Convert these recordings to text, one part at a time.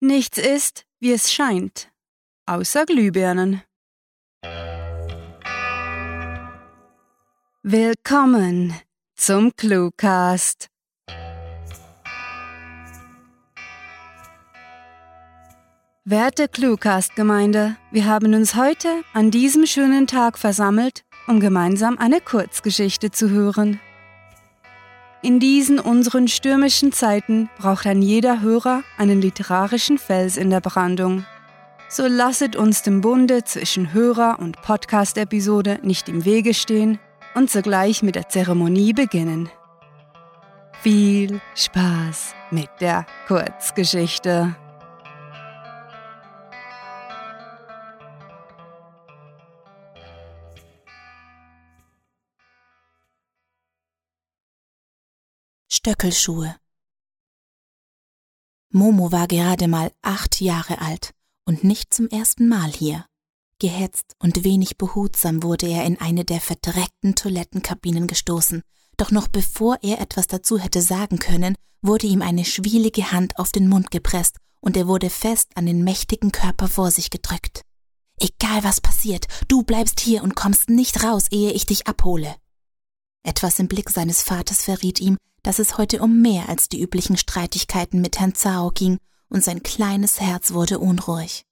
Nichts ist, wie es scheint, außer Glühbirnen. Willkommen zum Cluecast. Werte Cluecast-Gemeinde, wir haben uns heute an diesem schönen Tag versammelt, um gemeinsam eine Kurzgeschichte zu hören. In diesen unseren stürmischen Zeiten braucht ein jeder Hörer einen literarischen Fels in der Brandung. So lasset uns dem Bunde zwischen Hörer und Podcast-Episode nicht im Wege stehen und sogleich mit der Zeremonie beginnen. Viel Spaß mit der Kurzgeschichte. Stöckelschuhe. Momo war gerade mal acht Jahre alt und nicht zum ersten Mal hier. Gehetzt und wenig behutsam wurde er in eine der verdreckten Toilettenkabinen gestoßen, doch noch bevor er etwas dazu hätte sagen können, wurde ihm eine schwielige Hand auf den Mund gepresst und er wurde fest an den mächtigen Körper vor sich gedrückt. Egal was passiert, du bleibst hier und kommst nicht raus, ehe ich dich abhole. Etwas im Blick seines Vaters verriet ihm, dass es heute um mehr als die üblichen Streitigkeiten mit Herrn Zhao ging, und sein kleines Herz wurde unruhig.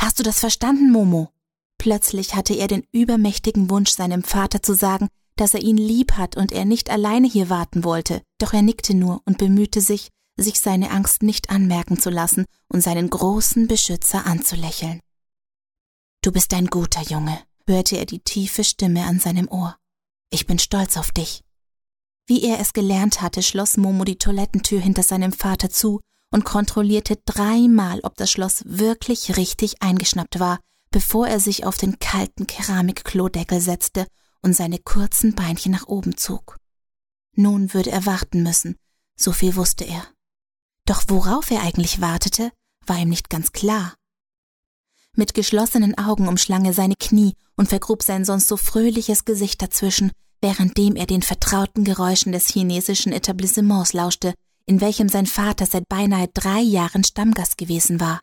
Hast du das verstanden, Momo? Plötzlich hatte er den übermächtigen Wunsch, seinem Vater zu sagen, dass er ihn lieb hat und er nicht alleine hier warten wollte, doch er nickte nur und bemühte sich, sich seine Angst nicht anmerken zu lassen und seinen großen Beschützer anzulächeln. Du bist ein guter Junge, hörte er die tiefe Stimme an seinem Ohr. Ich bin stolz auf dich. Wie er es gelernt hatte, schloss Momo die Toilettentür hinter seinem Vater zu und kontrollierte dreimal, ob das Schloss wirklich richtig eingeschnappt war, bevor er sich auf den kalten Keramikklodeckel setzte und seine kurzen Beinchen nach oben zog. Nun würde er warten müssen, so viel wusste er. Doch worauf er eigentlich wartete, war ihm nicht ganz klar. Mit geschlossenen Augen umschlang er seine Knie und vergrub sein sonst so fröhliches Gesicht dazwischen, währenddem er den vertrauten Geräuschen des chinesischen Etablissements lauschte, in welchem sein Vater seit beinahe drei Jahren Stammgast gewesen war.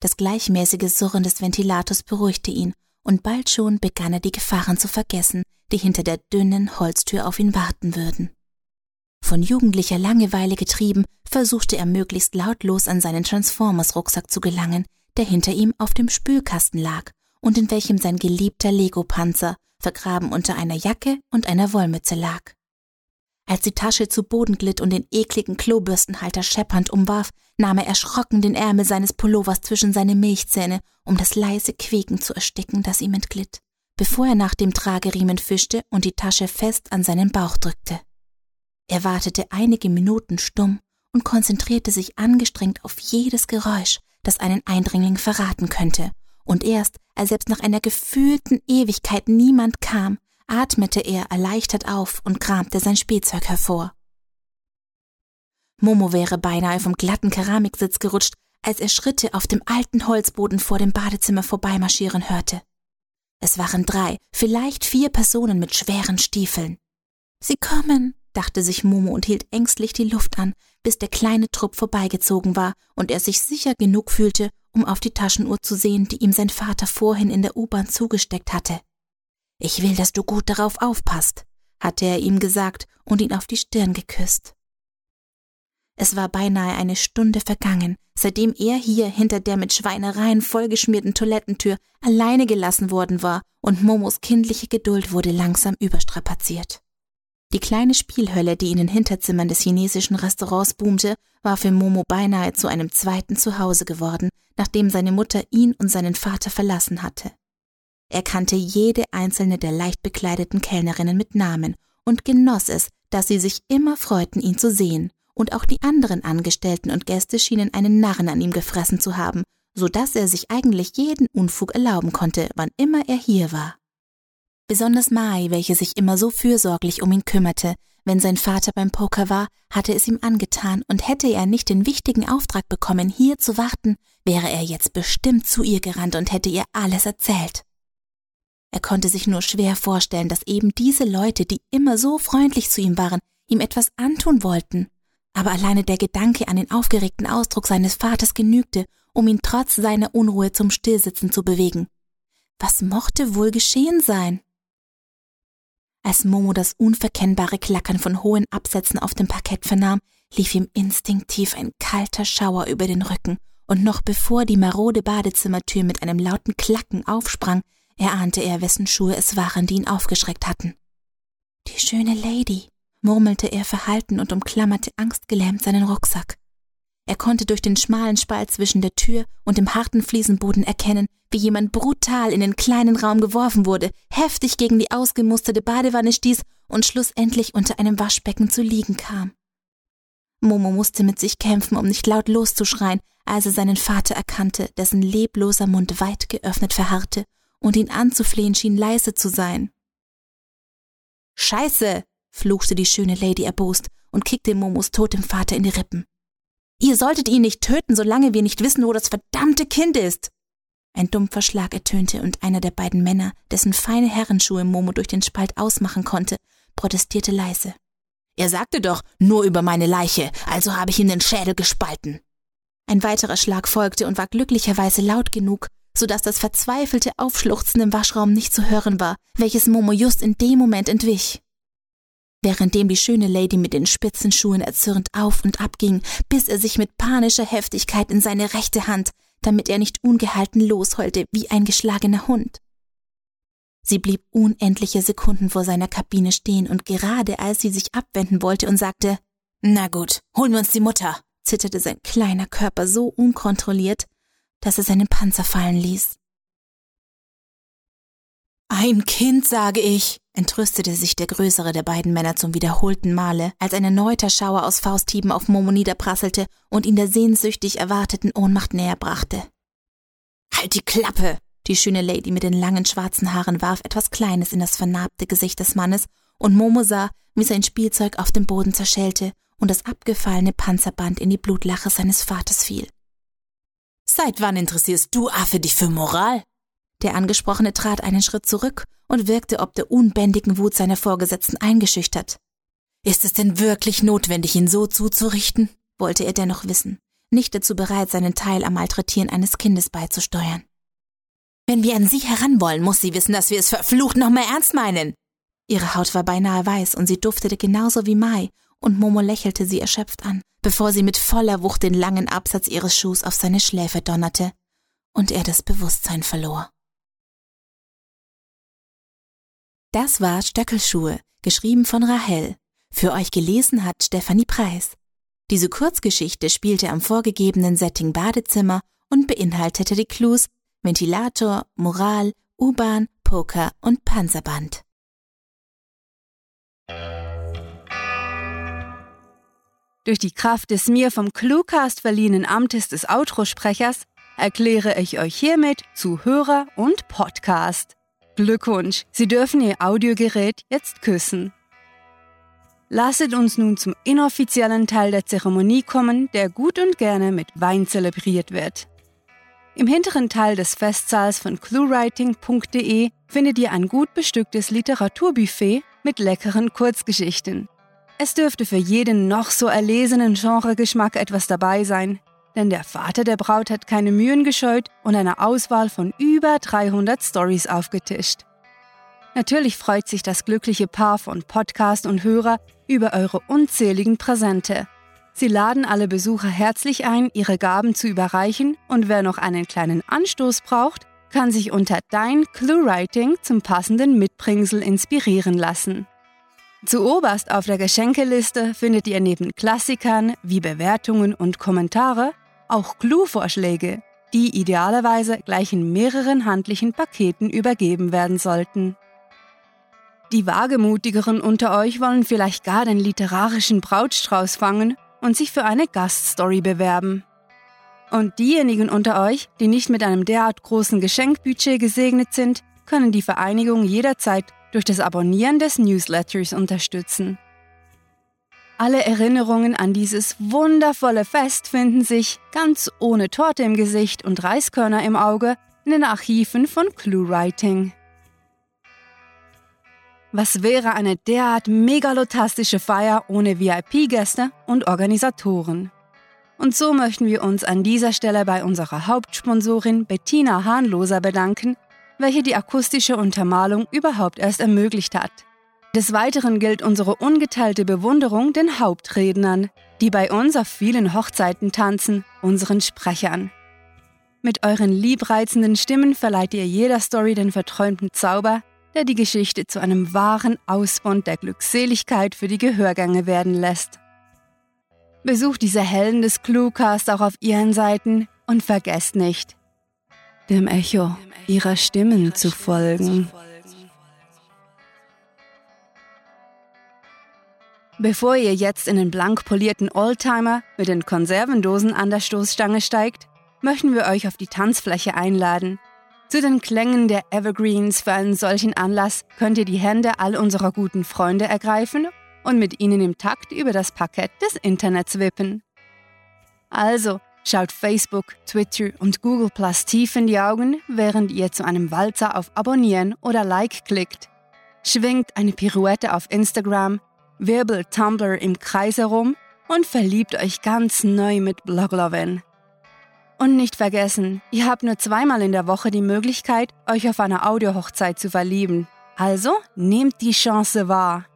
Das gleichmäßige Surren des Ventilators beruhigte ihn, und bald schon begann er die Gefahren zu vergessen, die hinter der dünnen Holztür auf ihn warten würden. Von jugendlicher Langeweile getrieben, versuchte er möglichst lautlos an seinen Transformers-Rucksack zu gelangen, der hinter ihm auf dem Spülkasten lag und in welchem sein geliebter Lego-Panzer vergraben unter einer Jacke und einer Wollmütze lag. Als die Tasche zu Boden glitt und den ekligen Klobürstenhalter scheppernd umwarf, nahm er erschrocken den Ärmel seines Pullovers zwischen seine Milchzähne, um das leise Quieken zu ersticken, das ihm entglitt, bevor er nach dem Trageriemen fischte und die Tasche fest an seinen Bauch drückte. Er wartete einige Minuten stumm und konzentrierte sich angestrengt auf jedes Geräusch, das einen Eindringling verraten könnte, und erst, als selbst nach einer gefühlten Ewigkeit niemand kam, atmete er erleichtert auf und kramte sein Spielzeug hervor. Momo wäre beinahe vom glatten Keramiksitz gerutscht, als er Schritte auf dem alten Holzboden vor dem Badezimmer vorbeimarschieren hörte. Es waren drei, vielleicht vier Personen mit schweren Stiefeln. Sie kommen, dachte sich Momo und hielt ängstlich die Luft an, bis der kleine Trupp vorbeigezogen war und er sich sicher genug fühlte, um auf die Taschenuhr zu sehen, die ihm sein Vater vorhin in der U-Bahn zugesteckt hatte. Ich will, dass du gut darauf aufpasst, hatte er ihm gesagt und ihn auf die Stirn geküsst. Es war beinahe eine Stunde vergangen, seitdem er hier hinter der mit Schweinereien vollgeschmierten Toilettentür alleine gelassen worden war, und Momos kindliche Geduld wurde langsam überstrapaziert. Die kleine Spielhölle, die in den Hinterzimmern des chinesischen Restaurants boomte, war für Momo beinahe zu einem zweiten Zuhause geworden, nachdem seine Mutter ihn und seinen Vater verlassen hatte. Er kannte jede einzelne der leicht bekleideten Kellnerinnen mit Namen und genoss es, dass sie sich immer freuten, ihn zu sehen, und auch die anderen Angestellten und Gäste schienen einen Narren an ihm gefressen zu haben, so dass er sich eigentlich jeden Unfug erlauben konnte, wann immer er hier war. Besonders Mai, welche sich immer so fürsorglich um ihn kümmerte, wenn sein Vater beim Poker war, hatte es ihm angetan, und hätte er nicht den wichtigen Auftrag bekommen, hier zu warten, wäre er jetzt bestimmt zu ihr gerannt und hätte ihr alles erzählt. Er konnte sich nur schwer vorstellen, dass eben diese Leute, die immer so freundlich zu ihm waren, ihm etwas antun wollten. aber alleine der Gedanke an den aufgeregten Ausdruck seines Vaters genügte, um ihn trotz seiner Unruhe zum Stillsitzen zu bewegen. Was mochte wohl geschehen sein? Als Momo das unverkennbare Klackern von hohen Absätzen auf dem Parkett vernahm, lief ihm instinktiv ein kalter Schauer über den Rücken, und noch bevor die marode Badezimmertür mit einem lauten Klacken aufsprang, erahnte er, wessen Schuhe es waren, die ihn aufgeschreckt hatten. Die schöne Lady, murmelte er verhalten und umklammerte angstgelähmt seinen Rucksack. Er konnte durch den schmalen Spalt zwischen der Tür und dem harten Fliesenboden erkennen, wie jemand brutal in den kleinen Raum geworfen wurde, heftig gegen die ausgemusterte Badewanne stieß und schlussendlich unter einem Waschbecken zu liegen kam. Momo musste mit sich kämpfen, um nicht laut loszuschreien, als er seinen Vater erkannte, dessen lebloser Mund weit geöffnet verharrte und ihn anzuflehen schien, leise zu sein. Scheiße! fluchte die schöne Lady erbost und kickte Momos totem Vater in die Rippen. Ihr solltet ihn nicht töten, solange wir nicht wissen, wo das verdammte Kind ist. Ein dumpfer Schlag ertönte und einer der beiden Männer, dessen feine Herrenschuhe Momo durch den Spalt ausmachen konnte, protestierte leise. Er sagte doch, nur über meine Leiche, also habe ich ihm den Schädel gespalten. Ein weiterer Schlag folgte und war glücklicherweise laut genug, so dass das verzweifelte Aufschluchzen im Waschraum nicht zu hören war, welches Momo just in dem Moment entwich währenddem die schöne Lady mit den spitzen Schuhen erzürnt auf und ab ging, biss er sich mit panischer Heftigkeit in seine rechte Hand, damit er nicht ungehalten losheulte wie ein geschlagener Hund. Sie blieb unendliche Sekunden vor seiner Kabine stehen, und gerade als sie sich abwenden wollte und sagte Na gut, holen wir uns die Mutter, zitterte sein kleiner Körper so unkontrolliert, dass er seinen Panzer fallen ließ. Ein Kind, sage ich, entrüstete sich der größere der beiden Männer zum wiederholten Male, als ein erneuter Schauer aus Fausthieben auf Momo niederprasselte und ihn der sehnsüchtig erwarteten Ohnmacht näher brachte. Halt die Klappe! Die schöne Lady mit den langen schwarzen Haaren warf etwas Kleines in das vernarbte Gesicht des Mannes, und Momo sah, wie sein Spielzeug auf dem Boden zerschellte und das abgefallene Panzerband in die Blutlache seines Vaters fiel. Seit wann interessierst du Affe dich für Moral? Der Angesprochene trat einen Schritt zurück und wirkte ob der unbändigen Wut seiner Vorgesetzten eingeschüchtert. Ist es denn wirklich notwendig, ihn so zuzurichten? wollte er dennoch wissen, nicht dazu bereit, seinen Teil am Malträtieren eines Kindes beizusteuern. Wenn wir an sie heran wollen, muss sie wissen, dass wir es verflucht noch mehr ernst meinen. Ihre Haut war beinahe weiß und sie duftete genauso wie Mai, und Momo lächelte sie erschöpft an, bevor sie mit voller Wucht den langen Absatz ihres Schuhs auf seine Schläfe donnerte und er das Bewusstsein verlor. Das war Stöckelschuhe, geschrieben von Rahel. Für euch gelesen hat Stefanie Preis. Diese Kurzgeschichte spielte am vorgegebenen Setting Badezimmer und beinhaltete die Clues Ventilator, Moral, U-Bahn, Poker und Panzerband. Durch die Kraft des mir vom Cluecast verliehenen Amtes des Outro-Sprechers erkläre ich euch hiermit zu Hörer und Podcast. Glückwunsch, Sie dürfen Ihr Audiogerät jetzt küssen. Lasset uns nun zum inoffiziellen Teil der Zeremonie kommen, der gut und gerne mit Wein zelebriert wird. Im hinteren Teil des Festsaals von cluewriting.de findet ihr ein gut bestücktes Literaturbuffet mit leckeren Kurzgeschichten. Es dürfte für jeden noch so erlesenen Genregeschmack etwas dabei sein, denn der Vater der Braut hat keine Mühen gescheut und eine Auswahl von über 300 Stories aufgetischt. Natürlich freut sich das glückliche Paar von Podcast und Hörer über eure unzähligen Präsente. Sie laden alle Besucher herzlich ein, ihre Gaben zu überreichen und wer noch einen kleinen Anstoß braucht, kann sich unter Dein ClueWriting zum passenden Mitbringsel inspirieren lassen. Zu oberst auf der Geschenkeliste findet ihr neben Klassikern wie Bewertungen und Kommentare auch Clue-Vorschläge, die idealerweise gleich in mehreren handlichen Paketen übergeben werden sollten. Die Wagemutigeren unter euch wollen vielleicht gar den literarischen Brautstrauß fangen und sich für eine Gaststory bewerben. Und diejenigen unter euch, die nicht mit einem derart großen Geschenkbudget gesegnet sind, können die Vereinigung jederzeit durch das Abonnieren des Newsletters unterstützen. Alle Erinnerungen an dieses wundervolle Fest finden sich, ganz ohne Torte im Gesicht und Reiskörner im Auge, in den Archiven von ClueWriting. Was wäre eine derart megalotastische Feier ohne VIP-Gäste und Organisatoren? Und so möchten wir uns an dieser Stelle bei unserer Hauptsponsorin Bettina Hahnloser bedanken, welche die akustische Untermalung überhaupt erst ermöglicht hat. Des Weiteren gilt unsere ungeteilte Bewunderung den Hauptrednern, die bei uns auf vielen Hochzeiten tanzen, unseren Sprechern. Mit euren liebreizenden Stimmen verleiht ihr jeder Story den verträumten Zauber, der die Geschichte zu einem wahren Ausbund der Glückseligkeit für die Gehörgänge werden lässt. Besucht diese Helden des Cluecast auch auf ihren Seiten und vergesst nicht, dem Echo ihrer Stimmen zu folgen. Bevor ihr jetzt in den blank polierten Oldtimer mit den Konservendosen an der Stoßstange steigt, möchten wir euch auf die Tanzfläche einladen. Zu den Klängen der Evergreens für einen solchen Anlass könnt ihr die Hände all unserer guten Freunde ergreifen und mit ihnen im Takt über das Parkett des Internets wippen. Also, schaut Facebook, Twitter und Google Plus tief in die Augen, während ihr zu einem Walzer auf Abonnieren oder Like klickt. Schwingt eine Pirouette auf Instagram, wirbelt Tumblr im Kreis herum und verliebt euch ganz neu mit Bloglovin. Und nicht vergessen, ihr habt nur zweimal in der Woche die Möglichkeit, euch auf einer Audiohochzeit zu verlieben. Also nehmt die Chance wahr.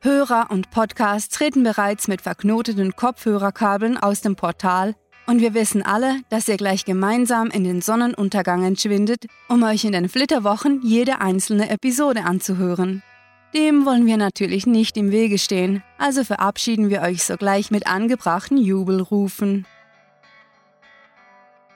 Hörer und Podcasts treten bereits mit verknoteten Kopfhörerkabeln aus dem Portal und wir wissen alle, dass ihr gleich gemeinsam in den Sonnenuntergang entschwindet, um euch in den Flitterwochen jede einzelne Episode anzuhören. Dem wollen wir natürlich nicht im Wege stehen, also verabschieden wir euch sogleich mit angebrachten Jubelrufen.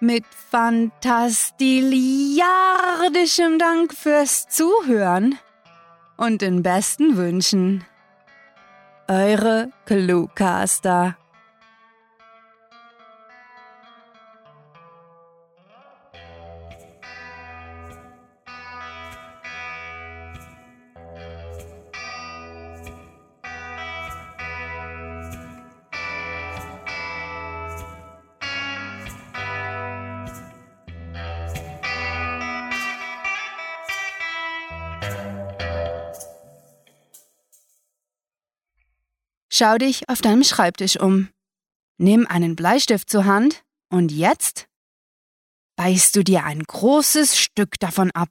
Mit fantastiliardischem Dank fürs Zuhören und den besten Wünschen. Eure Cluecaster. Schau dich auf deinem Schreibtisch um. Nimm einen Bleistift zur Hand und jetzt beißt du dir ein großes Stück davon ab